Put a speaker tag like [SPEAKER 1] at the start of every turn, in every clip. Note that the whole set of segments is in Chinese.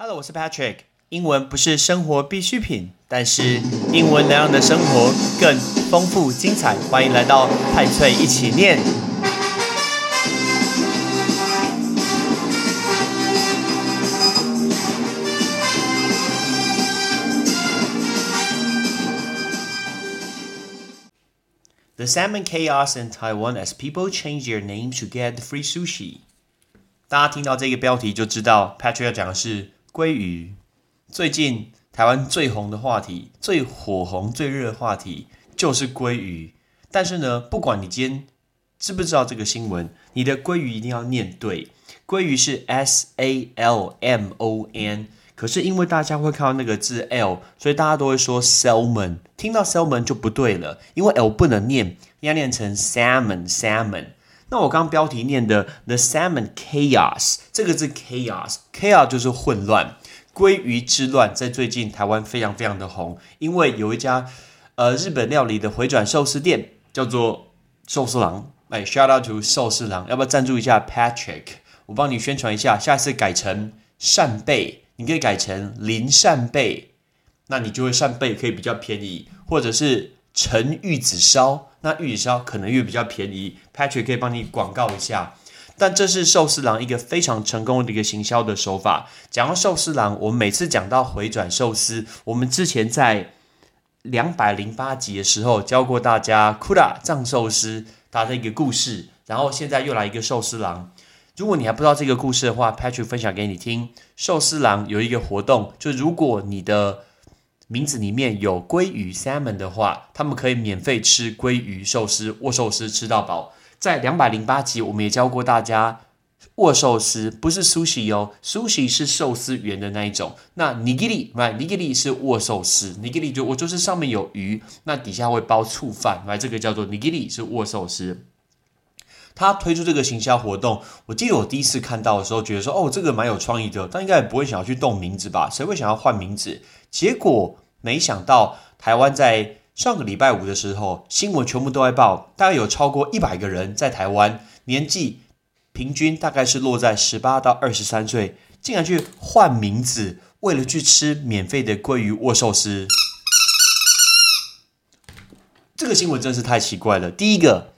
[SPEAKER 1] Hello，我是 Patrick。英文不是生活必需品，但是英文能让你的生活更丰富精彩。欢迎来到派翠一起念。The salmon chaos in Taiwan as people change their names to get free sushi。大家听到这个标题就知道，Patrick 要讲的是 鲑鱼。最近台湾最红的话题、最火红、最热的话题就是鲑鱼。但是呢，不管你今天知不知道这个新闻，你的鲑鱼一定要念对。鲑鱼是 S A L M O N，可是因为大家会看到那个字 L，所以大家都会说 salmon。听到 salmon 就不对了，因为 L 不能念，要念成 salmon salmon。那我刚标题念的 The Salmon Chaos，这个字 Chaos，Chaos 就是混乱。鲑鱼之乱在最近台湾非常非常的红，因为有一家呃日本料理的回转寿司店叫做寿司郎，哎，shout out to 寿司郎，要不要赞助一下 Patrick？我帮你宣传一下，下次改成扇贝，你可以改成林扇贝，那你就会扇贝可以比较便宜，或者是陈玉子烧，那玉子烧可能又比较便宜，Patrick 可以帮你广告一下。但这是寿司郎一个非常成功的一个行销的手法。讲到寿司郎，我们每次讲到回转寿司，我们之前在两百零八集的时候教过大家库拉藏寿司它的一个故事，然后现在又来一个寿司郎。如果你还不知道这个故事的话，Patrick 分享给你听。寿司郎有一个活动，就如果你的名字里面有鲑鱼 salmon 的话，他们可以免费吃鲑鱼寿司、握寿司吃到饱。在两百零八集，我们也教过大家握寿司不是 sushi 哦，sushi 是寿司圆的那一种。那 nigiri，来，nigiri 是握寿司，nigiri 就我就是上面有鱼，那底下会包醋饭，right？这个叫做 nigiri 是握寿司。他推出这个行销活动，我记得我第一次看到的时候，觉得说哦，这个蛮有创意的，但应该也不会想要去动名字吧？谁会想要换名字？结果没想到台湾在。上个礼拜五的时候，新闻全部都在报，大概有超过一百个人在台湾，年纪平均大概是落在十八到二十三岁，竟然去换名字，为了去吃免费的鲑鱼握寿司。这个新闻真是太奇怪了。第一个，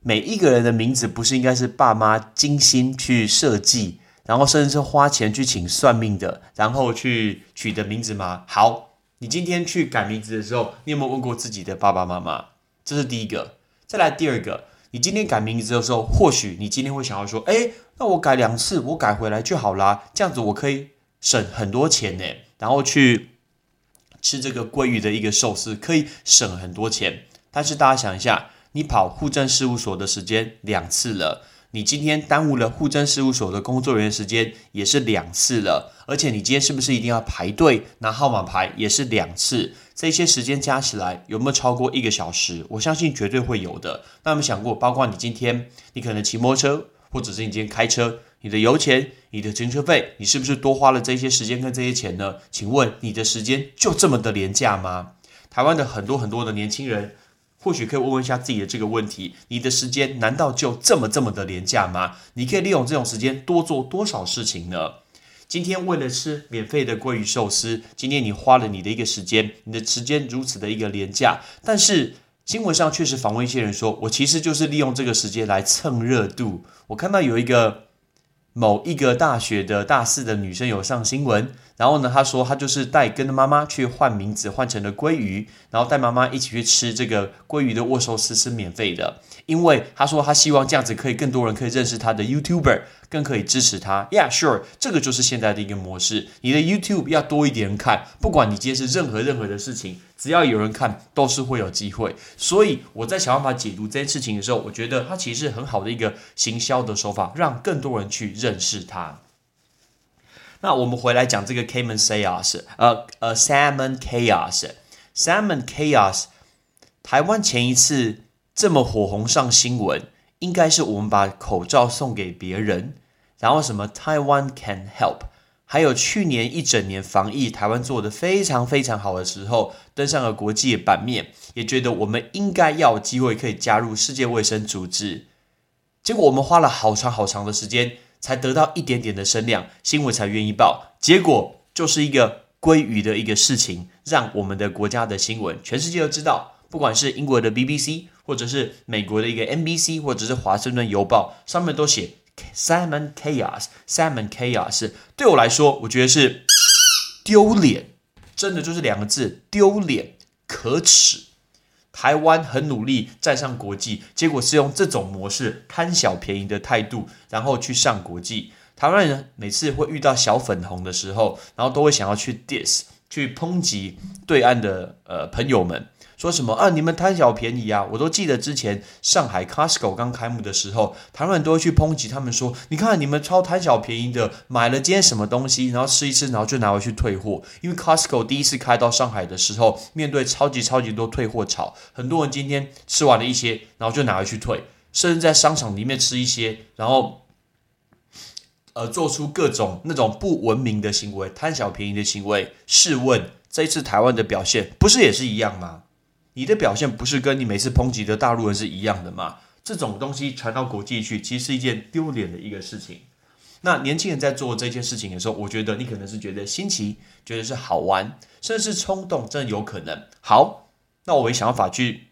[SPEAKER 1] 每一个人的名字不是应该是爸妈精心去设计，然后甚至是花钱去请算命的，然后去取的名字吗？好。你今天去改名字的时候，你有没有问过自己的爸爸妈妈？这是第一个。再来第二个，你今天改名字的时候，或许你今天会想要说：“哎，那我改两次，我改回来就好啦，这样子我可以省很多钱呢。然后去吃这个鲑鱼的一个寿司，可以省很多钱。但是大家想一下，你跑户政事务所的时间两次了。你今天耽误了户政事务所的工作人员时间也是两次了，而且你今天是不是一定要排队拿号码牌也是两次？这些时间加起来有没有超过一个小时？我相信绝对会有的。那有没有想过，包括你今天你可能骑摩托车，或者是你今天开车，你的油钱、你的停车费，你是不是多花了这些时间跟这些钱呢？请问你的时间就这么的廉价吗？台湾的很多很多的年轻人。或许可以问问一下自己的这个问题：你的时间难道就这么这么的廉价吗？你可以利用这种时间多做多少事情呢？今天为了吃免费的鲑鱼寿司，今天你花了你的一个时间，你的时间如此的一个廉价。但是新闻上确实访问一些人说，我其实就是利用这个时间来蹭热度。我看到有一个某一个大学的大四的女生有上新闻。然后呢，他说他就是带跟着妈妈去换名字，换成了鲑鱼，然后带妈妈一起去吃这个鲑鱼的握寿司是免费的，因为他说他希望这样子可以更多人可以认识他的 YouTuber，更可以支持他。Yeah, sure，这个就是现在的一个模式。你的 YouTube 要多一点人看，不管你今天是任何任何的事情，只要有人看，都是会有机会。所以我在想办法解读这件事情的时候，我觉得它其实是很好的一个行销的手法，让更多人去认识它。那我们回来讲这个 Cayman Chaos，呃呃，Salmon Chaos，Salmon Chaos，台湾前一次这么火红上新闻，应该是我们把口罩送给别人，然后什么 Taiwan Can Help，还有去年一整年防疫台湾做的非常非常好的时候，登上了国际版面，也觉得我们应该要有机会可以加入世界卫生组织，结果我们花了好长好长的时间。才得到一点点的声量，新闻才愿意报。结果就是一个鲑鱼的一个事情，让我们的国家的新闻全世界都知道。不管是英国的 BBC，或者是美国的一个 NBC，或者是华盛顿邮报，上面都写 Salmon Chaos，Salmon Chaos。对我来说，我觉得是丢脸，真的就是两个字：丢脸、可耻。台湾很努力站上国际，结果是用这种模式贪小便宜的态度，然后去上国际。台湾人每次会遇到小粉红的时候，然后都会想要去 diss，去抨击对岸的呃朋友们。说什么啊？你们贪小便宜啊！我都记得之前上海 Costco 刚开幕的时候，台湾人都会去抨击他们说：“你看你们超贪小便宜的，买了今天什么东西，然后吃一吃，然后就拿回去退货。”因为 Costco 第一次开到上海的时候，面对超级超级多退货潮，很多人今天吃完了一些，然后就拿回去退，甚至在商场里面吃一些，然后呃做出各种那种不文明的行为、贪小便宜的行为。试问这一次台湾的表现，不是也是一样吗？你的表现不是跟你每次抨击的大陆人是一样的吗？这种东西传到国际去，其实是一件丢脸的一个事情。那年轻人在做这件事情的时候，我觉得你可能是觉得新奇，觉得是好玩，甚至是冲动，真的有可能。好，那我也想法去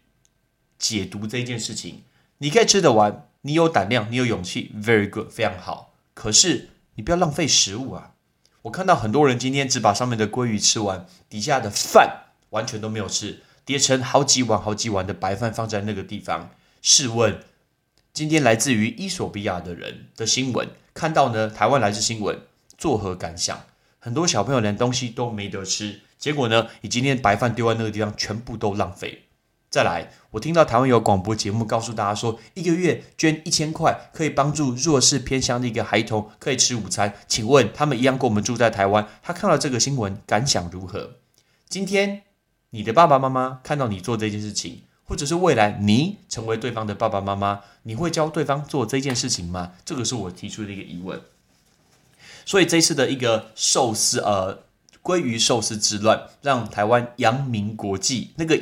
[SPEAKER 1] 解读这件事情。你可以吃得完，你有胆量，你有勇气，very good，非常好。可是你不要浪费食物啊！我看到很多人今天只把上面的鲑鱼吃完，底下的饭完全都没有吃。叠成好几碗、好几碗的白饭放在那个地方。试问，今天来自于伊索比亚的人的新闻，看到呢？台湾来自新闻，作何感想？很多小朋友连东西都没得吃，结果呢？你今天白饭丢在那个地方，全部都浪费。再来，我听到台湾有广播节目告诉大家说，一个月捐一千块，可以帮助弱势偏乡的一个孩童可以吃午餐。请问他们一样跟我们住在台湾，他看到这个新闻感想如何？今天。你的爸爸妈妈看到你做这件事情，或者是未来你成为对方的爸爸妈妈，你会教对方做这件事情吗？这个是我提出的一个疑问。所以这次的一个寿司，呃，鲑鱼寿司之乱，让台湾扬名国际，那个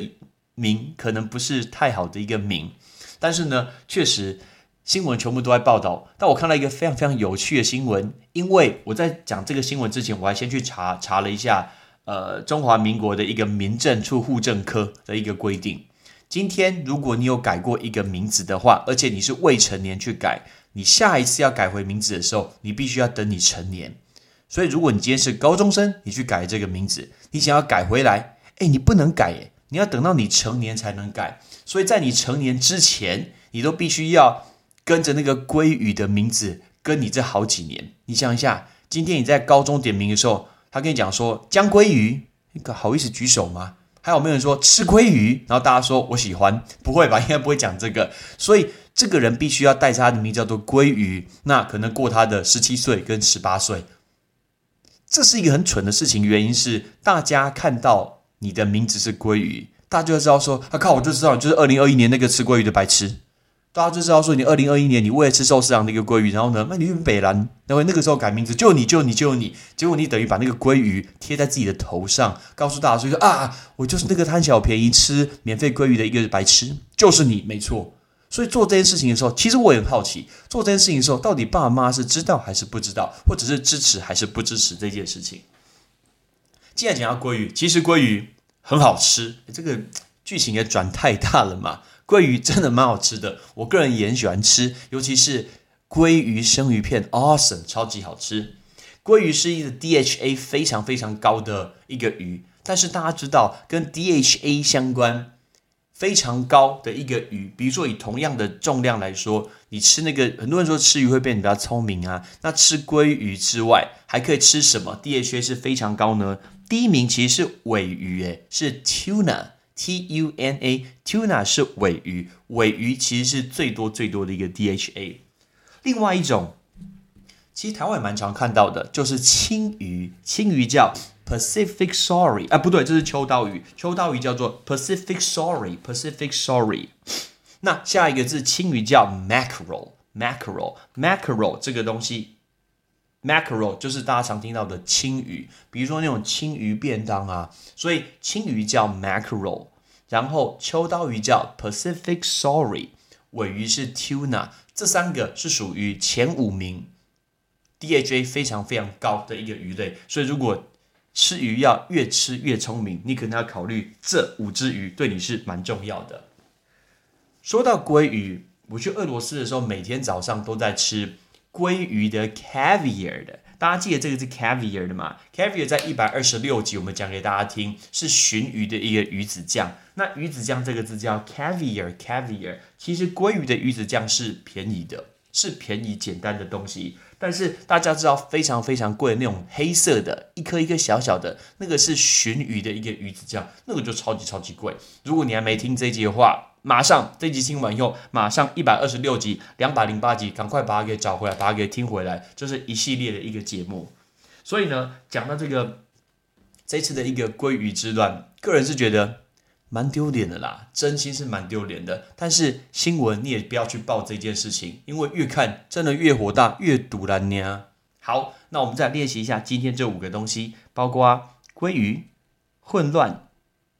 [SPEAKER 1] 名可能不是太好的一个名，但是呢，确实新闻全部都在报道。但我看到一个非常非常有趣的新闻，因为我在讲这个新闻之前，我还先去查查了一下。呃，中华民国的一个民政处户政科的一个规定，今天如果你有改过一个名字的话，而且你是未成年去改，你下一次要改回名字的时候，你必须要等你成年。所以，如果你今天是高中生，你去改这个名字，你想要改回来，哎，你不能改，哎，你要等到你成年才能改。所以在你成年之前，你都必须要跟着那个鲑鱼的名字跟你这好几年。你想一下，今天你在高中点名的时候。他跟你讲说江鲑鱼，你可好意思举手吗？还有没有人说吃鲑鱼？然后大家说我喜欢，不会吧？应该不会讲这个。所以这个人必须要带着他的名叫做鲑鱼，那可能过他的十七岁跟十八岁。这是一个很蠢的事情，原因是大家看到你的名字是鲑鱼，大家就知道说，啊靠，我就知道就是二零二一年那个吃鲑鱼的白痴。大家就知道说，你二零二一年你为了吃寿司郎的一个鲑鱼，然后呢，那你去北兰，然后那个时候改名字，就你就你就你，结果你等于把那个鲑鱼贴在自己的头上，告诉大家说啊，我就是那个贪小便宜吃免费鲑鱼的一个白痴，就是你，没错。所以做这件事情的时候，其实我也很好奇，做这件事情的时候，到底爸妈是知道还是不知道，或者是支持还是不支持这件事情？既然讲到鲑鱼，其实鲑鱼很好吃，这个剧情也转太大了嘛。鲑鱼真的蛮好吃的，我个人也很喜欢吃，尤其是鲑鱼生鱼片，awesome，超级好吃。鲑鱼是一个 DHA 非常非常高的一个鱼，但是大家知道跟 DHA 相关非常高的一个鱼，比如说以同样的重量来说，你吃那个很多人说吃鱼会变得比较聪明啊，那吃鲑鱼之外还可以吃什么？DHA 是非常高呢？第一名其实是尾鱼，诶，是 tuna。T U N A tuna 是尾鱼，尾鱼其实是最多最多的一个 D H A。另外一种，其实台湾也蛮常看到的，就是青鱼。青鱼叫 Pacific Sorry，啊，不对，这是秋刀鱼。秋刀鱼叫做 Pacific Sorry，Pacific Sorry。那下一个字青鱼叫 Mackerel，Mackerel，Mackerel 这个东西，Mackerel 就是大家常听到的青鱼，比如说那种青鱼便当啊，所以青鱼叫 Mackerel。然后秋刀鱼叫 Pacific Sorry，尾鱼是 Tuna，这三个是属于前五名 DHA 非常非常高的一个鱼类。所以如果吃鱼要越吃越聪明，你可能要考虑这五只鱼对你是蛮重要的。说到鲑鱼，我去俄罗斯的时候，每天早上都在吃鲑鱼的 caviar 的。大家记得这个是 caviar 的吗？caviar 在一百二十六集我们讲给大家听，是鲟鱼的一个鱼子酱。那鱼子酱这个字叫 caviar，caviar。其实鲑鱼的鱼子酱是便宜的，是便宜简单的东西。但是大家知道非常非常贵的那种黑色的，一颗一颗小小的，那个是鲟鱼的一个鱼子酱，那个就超级超级贵。如果你还没听这一集的话，马上这集听完以后，马上一百二十六集、两百零八集，赶快把它给找回来，把它给听回来，就是一系列的一个节目。所以呢，讲到这个这次的一个鲑鱼之乱，个人是觉得。蛮丢脸的啦，真心是蛮丢脸的。但是新闻你也不要去报这件事情，因为越看真的越火大，越堵然呢。好，那我们再练习一下今天这五个东西，包括鲑鱼、混乱、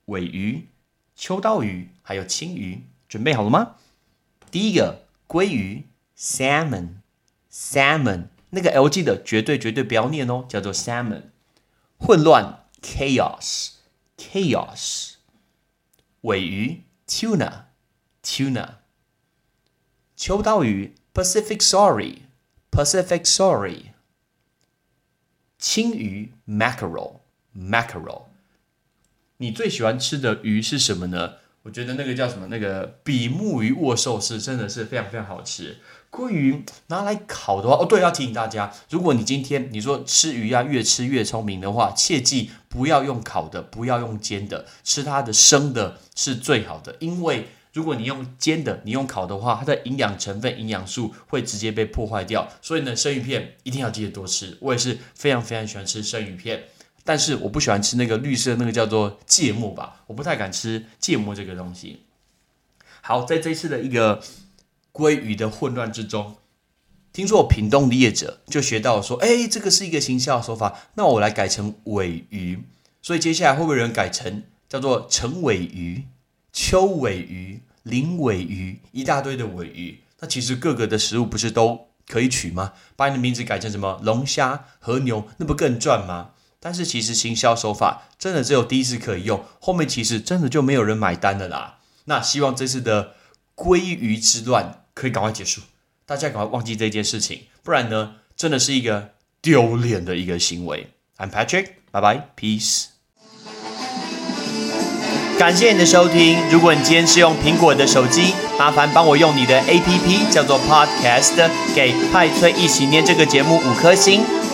[SPEAKER 1] 尾鱼、秋刀鱼，还有青鱼。准备好了吗？第一个鲑鱼，salmon，salmon，那个 L 记得绝对绝对不要念哦，叫做 salmon。混乱，chaos，chaos。尾鱼 tuna tuna，秋刀鱼 Pacific sorry Pacific sorry，青鱼 mackerel mackerel。你最喜欢吃的鱼是什么呢？我觉得那个叫什么？那个比目鱼握寿司真的是非常非常好吃。鲑鱼拿来烤的话，哦，对，要提醒大家，如果你今天你说吃鱼要越吃越聪明的话，切记不要用烤的，不要用煎的，吃它的生的是最好的。因为如果你用煎的，你用烤的话，它的营养成分、营养素会直接被破坏掉。所以呢，生鱼片一定要记得多吃。我也是非常非常喜欢吃生鱼片，但是我不喜欢吃那个绿色那个叫做芥末吧，我不太敢吃芥末这个东西。好，在这次的一个。鲑鱼的混乱之中，听说我屏东的业者就学到说，哎，这个是一个行销手法，那我来改成尾鱼。所以接下来会不会有人改成叫做陈尾鱼、秋尾鱼、林尾鱼，一大堆的尾鱼？那其实各个的食物不是都可以取吗？把你的名字改成什么龙虾、和牛，那不更赚吗？但是其实行销手法真的只有第一次可以用，后面其实真的就没有人买单了啦。那希望这次的鲑鱼之乱。可以赶快结束，大家赶快忘记这件事情，不然呢，真的是一个丢脸的一个行为。I'm Patrick，拜拜，Peace。感谢你的收听。如果你今天是用苹果的手机，麻烦帮我用你的 APP 叫做 Podcast，给派崔一起念这个节目五颗星，